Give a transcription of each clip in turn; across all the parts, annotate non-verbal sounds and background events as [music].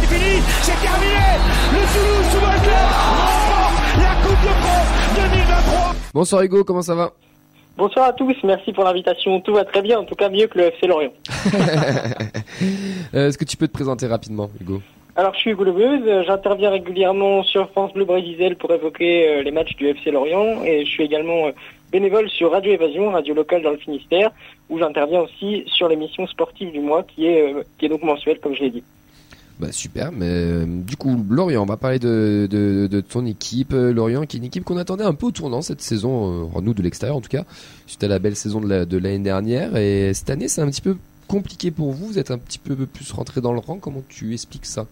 C'est fini, c'est terminé Le Toulouse Football Club remporte la Coupe de France 2023 Bonsoir Hugo, comment ça va? Bonsoir à tous, merci pour l'invitation. Tout va très bien, en tout cas mieux que le FC Lorient. [laughs] Euh, Est-ce que tu peux te présenter rapidement, Hugo? Alors je suis Hugo Lebeuse, j'interviens régulièrement sur France Bleu Brésil pour évoquer euh, les matchs du FC Lorient et je suis également euh, bénévole sur Radio Évasion, radio locale dans le Finistère, où j'interviens aussi sur l'émission sportive du mois qui est, euh, donc mensuelle comme je l'ai dit. Bah super, mais euh, du coup Lorient, on va parler de, ton équipe. Euh, Lorient qui est une équipe qu'on attendait un peu au tournant cette saison, nous de l'extérieur en tout cas, suite à la belle saison de l'année dernière. Et cette année c'est un petit peu compliqué pour vous, vous êtes un petit peu plus rentré dans le rang, comment tu expliques ça?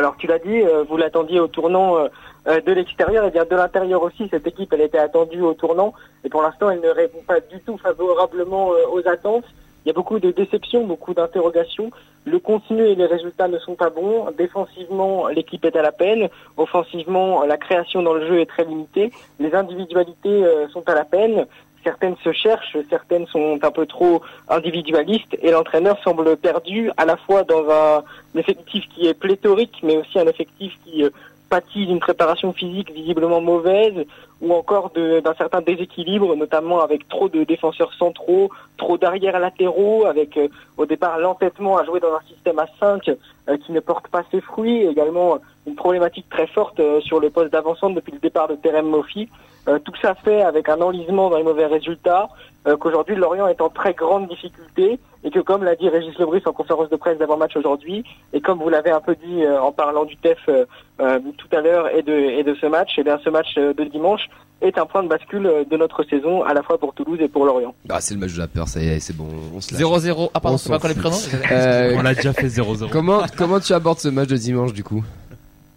Alors tu l'as dit, euh, vous l'attendiez au tournant euh, euh, de l'extérieur et bien de l'intérieur aussi. Cette équipe, elle était attendue au tournant et pour l'instant, elle ne répond pas du tout favorablement aux attentes. Il y a beaucoup de déceptions, beaucoup d'interrogations. Le contenu et les résultats ne sont pas bons. Défensivement, l'équipe est à la peine. Offensivement, la création dans le jeu est très limitée. Les individualités sont à la peine. Certaines se cherchent, certaines sont un peu trop individualistes et l'entraîneur semble perdu à la fois dans un effectif qui est pléthorique mais aussi un effectif qui euh, pâtit d'une préparation physique visiblement mauvaise ou encore d'un certain déséquilibre, notamment avec trop de défenseurs centraux, trop d'arrières latéraux, avec euh, au départ l'entêtement à jouer dans un système à 5 euh, qui ne porte pas ses fruits, également une problématique très forte sur le poste d'avancante depuis le départ de Terem Moffi. Euh, tout ça fait avec un enlisement dans les mauvais résultats, euh, qu'aujourd'hui Lorient est en très grande difficulté et que comme l'a dit Régis Lebris en conférence de presse d'avant-match aujourd'hui, et comme vous l'avez un peu dit euh, en parlant du TEF euh, euh, tout à l'heure et de, et de ce match, et bien ce match euh, de dimanche est un point de bascule de notre saison à la fois pour Toulouse et pour Lorient. Ah c'est le match de la peur, ça y est, c'est bon, on se lâche. 0-0. Ah pardon, On c'est pas encore les prénoms Euh, On l'a déjà fait 0-0. comment, comment tu abordes ce match de dimanche du coup?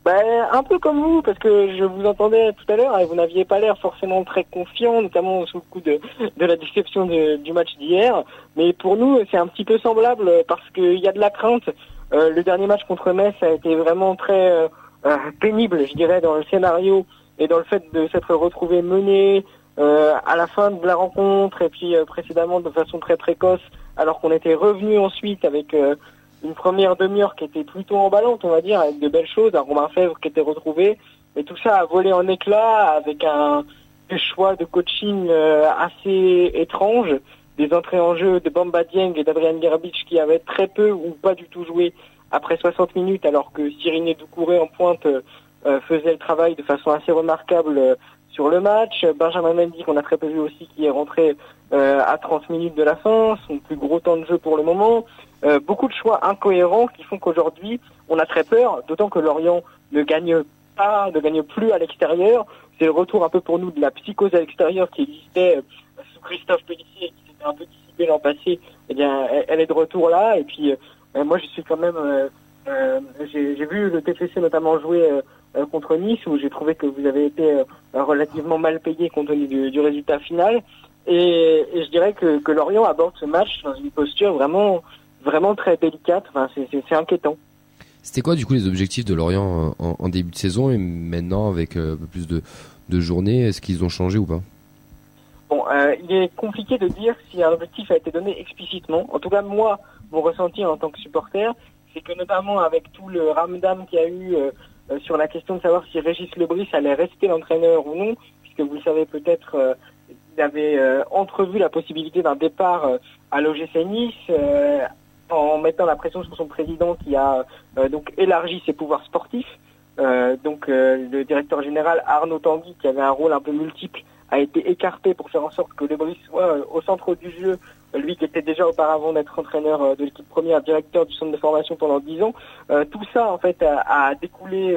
Ben, un peu comme vous, parce que je vous entendais tout à l'heure et vous n'aviez pas l'air forcément très confiant, notamment sous le coup de, de la déception de- du match d'hier. Mais pour nous, c'est un petit peu semblable parce qu'il y a de la crainte. Euh, le dernier match contre Metz a été vraiment très euh, euh, pénible, je dirais, dans le scénario et dans le fait de s'être retrouvé mené euh, à la fin de la rencontre et puis euh, précédemment de façon très précoce, alors qu'on était revenu ensuite avec euh, une première demi-heure qui était plutôt emballante, on va dire, avec de belles choses, un Romain Fèvre qui était retrouvé, et tout ça a volé en éclats avec un choix de coaching euh, assez étranges, des entrées en jeu de Bamba Dieng et d'Adrian Gerabic qui avaient très peu ou pas du tout joué après 60 minutes, alors que Cyrine Doucouré en pointe euh, faisait le travail de façon assez remarquable sur le match. Benjamin Mendy, qu'on a très peu vu aussi, qui est rentré euh, à 30 minutes de la fin, son plus gros temps de jeu pour le moment. Euh, beaucoup de choix incohérents qui font qu'aujourd'hui, on a très peur, d'autant que Lorient ne gagne pas, ne gagne plus à l'extérieur. C'est le retour un peu pour nous de la psychose à l'extérieur qui existait euh, sous Christophe Pellissier, qui s'était un peu dissipée l'an passé. Eh bien, elle, est de retour là. Et puis, euh, moi, je suis quand même... euh, euh, j'ai vu le TFC notamment jouer contre Nice, où j'ai trouvé que vous avez été euh, relativement mal payé compte tenu du, du résultat final. Et, et je dirais que, que Lorient aborde ce match dans une posture vraiment, vraiment très délicate. Enfin, c'est- inquiétant. C'était quoi du coup les objectifs de Lorient euh, en, en début de saison et maintenant avec euh, un peu plus de, de journées, est-ce qu'ils ont changé ou pas? Bon, euh, il est compliqué de dire si un objectif a été donné explicitement. En tout cas, moi, mon ressenti en tant que supporter, c'est que notamment avec tout le ramdam qu'il y a eu euh, euh, sur la question de savoir si Régis Lebris allait rester l'entraîneur ou non, puisque vous le savez peut-être, euh, il avait euh, entrevu la possibilité d'un départ à l'OGC Nice en mettant la pression sur son président qui a donc élargi ses pouvoirs sportifs. Donc le directeur général Arnaud Tanguy, qui avait un rôle un peu multiple, a été écarté pour faire en sorte que Lebris soit euh, au centre du jeu, lui qui était déjà auparavant d'être entraîneur euh, de l'équipe première, directeur du centre de formation pendant 10 ans. Euh, tout ça en fait a, découlé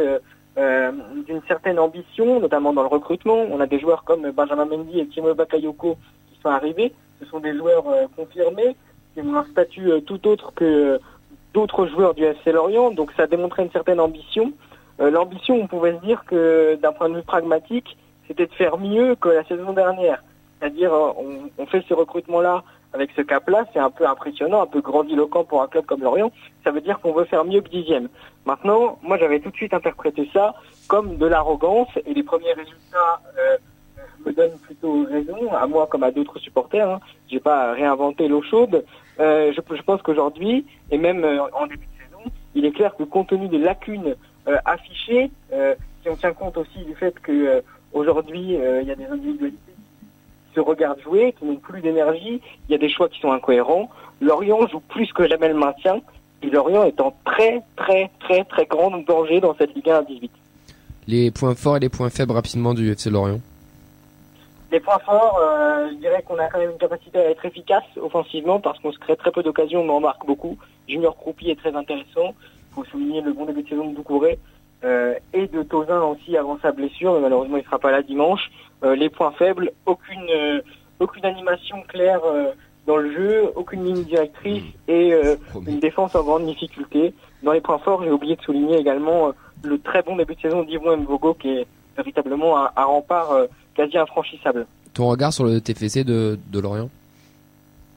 d'une certaine ambition, notamment dans le recrutement. On a des joueurs comme Benjamin Mendy et Timo Bakayoko qui sont arrivés. Ce sont des joueurs confirmés, qui ont un statut tout autre que d'autres joueurs du FC Lorient. Donc ça démontrait une certaine ambition. L'ambition, on pouvait se dire que d'un point de vue pragmatique, c'était de faire mieux que la saison dernière. C'est-à-dire, euh, on, on fait ce recrutement-là avec ce cap-là, c'est un peu impressionnant, un peu grandiloquent pour un club comme Lorient. Ça veut dire qu'on veut faire mieux que dixième. Maintenant, moi, j'avais tout de suite interprété ça comme de l'arrogance et les premiers résultats euh, me donne plutôt raison, à moi comme à d'autres supporters. Hein. J'ai pas réinventé l'eau chaude. Euh, je, je, pense qu'aujourd'hui, et même euh, en début de saison, il est clair que compte tenu des lacunes euh, affichées, si on tient compte aussi du fait que aujourd'hui il y a des individualités qui se regardent jouer, qui n'ont plus d'énergie, il y a des choix qui sont incohérents. Lorient joue plus que jamais le maintien, et Lorient est en très très très très grand danger dans cette Ligue 1 à 18. Les points forts et les points faibles rapidement du FC Lorient les points forts, euh, je dirais qu'on a quand même une capacité à être efficace offensivement parce qu'on se crée très peu d'occasions mais on marque beaucoup. Junior Croupi est très intéressant. Il faut souligner le bon début de saison de Doucouré euh, et de Tozin aussi avant sa blessure, mais malheureusement il ne sera pas là dimanche. Euh, les points faibles, aucune euh, aucune animation claire euh, dans le jeu, aucune ligne directrice mmh. et une défense en grande difficulté. Dans les points forts, j'ai oublié de souligner également le très bon début de saison d'Yvon Mvogo qui est véritablement un, un rempart quasi infranchissable. Ton regard sur le TFC de, de Lorient?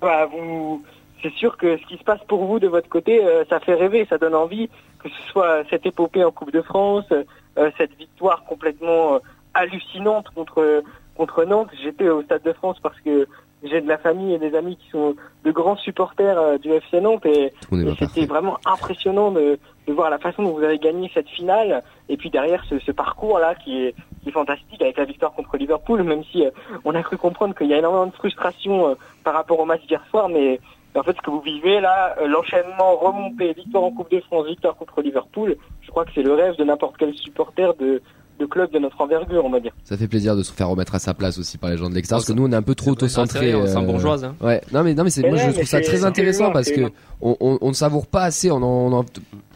Bah, vous, c'est sûr que ce qui se passe pour vous de votre côté, euh, ça fait rêver, ça donne envie, que ce soit cette épopée en Coupe de France, euh, cette victoire complètement euh, hallucinante contre contre Nantes. J'étais au Stade de France parce que j'ai de la famille et des amis qui sont de grands supporters du FC Nantes et, c'était vraiment impressionnant de, de, voir la façon dont vous avez gagné cette finale et puis derrière ce, ce parcours là qui est, qui est fantastique avec la victoire contre Liverpool même si on a cru comprendre qu'il y a énormément de frustration euh, par rapport au match d'hier soir mais en fait ce que vous vivez là l'enchaînement remonté victoire en Coupe de France victoire contre Liverpool je crois que c'est le rêve de n'importe quel supporter de de club de notre envergure, on va dire. Ça fait plaisir de se faire remettre à sa place aussi par les gens de l'extérieur, parce que nous on est un peu trop auto-centré. Euh... bourgeoise. Hein. Ouais, non mais non mais, c'est, moi je trouve ça très intéressant parce que on, on, on, ne savoure pas assez, on en, on en,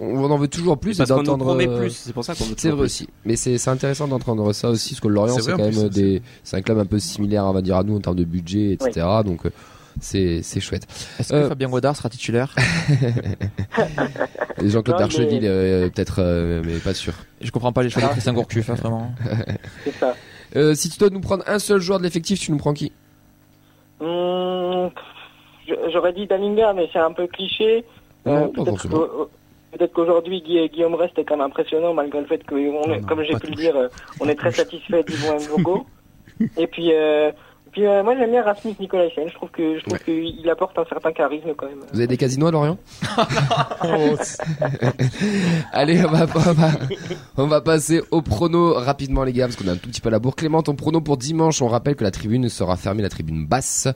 on en veut toujours plus et d'entendre. Euh, plus, c'est pour ça qu'on veut. C'est vrai aussi, mais c'est, c'est intéressant d'entendre ça aussi, parce que Lorient c'est, quand même des, c'est un club un peu similaire, on va dire à nous en termes de budget, etc. Donc euh, c'est c'est chouette. Est-ce que euh... Fabien Godard sera titulaire? [laughs] Jean-Claude Darcheville euh, peut-être, euh, mais pas sûr. Je comprends pas les choix de Christian Gourcuff, hein, vraiment. [laughs] C'est ça. Euh, si tu dois nous prendre un seul joueur de l'effectif, tu nous prends qui? Mmh, J'aurais dit Dalinga, mais c'est un peu cliché. Non, peut-être, peut-être qu'aujourd'hui Guillaume Rest est quand même impressionnant malgré le fait que, on est, comme j'ai pu le dire, on est très [laughs] satisfait d'Yvon Ngogo. Et puis euh, puis euh, moi j'aime bien Rasmus Nicolaisen, je trouve que je trouve ouais. qu'il apporte un certain charisme quand même. Vous avez des casinos à Lorient [laughs] [laughs] Allez, on va, on va, on va passer au prono rapidement les gars parce qu'on a un tout petit peu la bourre. Clément, ton prono pour dimanche, on rappelle que la tribune sera fermée, la tribune basse.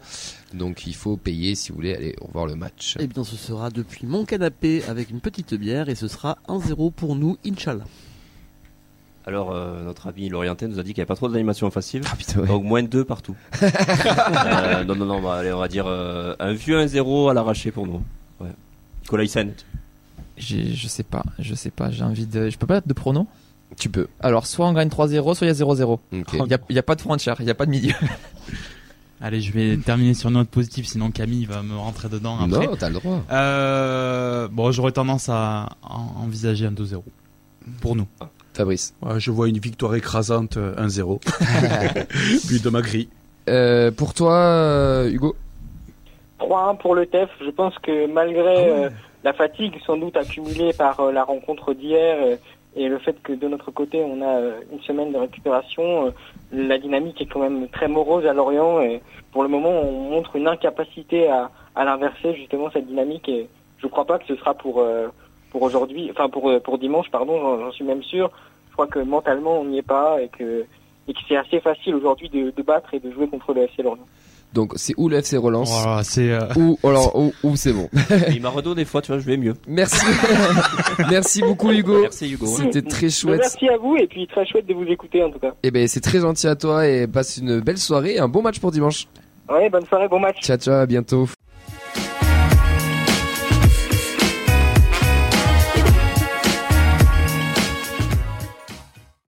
Donc il faut payer si vous voulez aller voir le match. Eh bien ce sera depuis mon canapé avec une petite bière et ce sera 1-0 pour nous, Inch'Allah. Alors, euh, notre ami Lorientin nous a dit qu'il n'y avait pas trop d'animation facile. Ah, putain, ouais. Donc, moins de deux partout. [laughs] euh, non, non, non, bah, allez, on va dire euh, un vieux 1-0 à l'arraché pour nous. Ouais. Nicolas Hyssen. Je sais pas, je sais pas, j'ai envie de. Je peux pas mettre de prono? Tu peux. Alors, soit on gagne 3-0, soit il y a 0-0. Il n'y a, y a pas de frontière, il n'y a pas de milieu. [laughs] Allez, je vais terminer sur une note positive, sinon Camille va me rentrer dedans après. Non, t'as le droit. Euh, bon, j'aurais tendance à, à envisager un 2-0 pour nous. Fabrice. Ouais, je vois une victoire écrasante euh, 1-0. [laughs] [laughs] But de Magri. Euh, pour toi, euh, Hugo? 3-1 pour le TEF. Je pense que malgré Ah ouais. euh, la fatigue sans doute accumulée par euh, la rencontre d'hier euh, et le fait que de notre côté on a euh, une semaine de récupération, euh, la dynamique est quand même très morose à Lorient et pour le moment on montre une incapacité à, à l'inverser justement cette dynamique et je ne crois pas que ce sera pour euh, pour aujourd'hui, enfin pour euh, pour dimanche pardon, j'en suis même sûr. Je crois que mentalement on n'y est pas et que et que c'est assez facile aujourd'hui de, de battre et de jouer contre le FC Lorient. Donc c'est ou le FC relance c'est euh, ou alors ou, ou c'est bon. [laughs] Il m'a redonné des fois, tu vois, je vais mieux. Merci. [laughs] Merci beaucoup Hugo. Merci Hugo. C'était très chouette. Merci à vous et puis très chouette de vous écouter en tout cas. Et ben c'est très gentil à toi et passe une belle soirée et un bon match pour dimanche. Ouais, bonne soirée, bon match. Ciao ciao, à bientôt.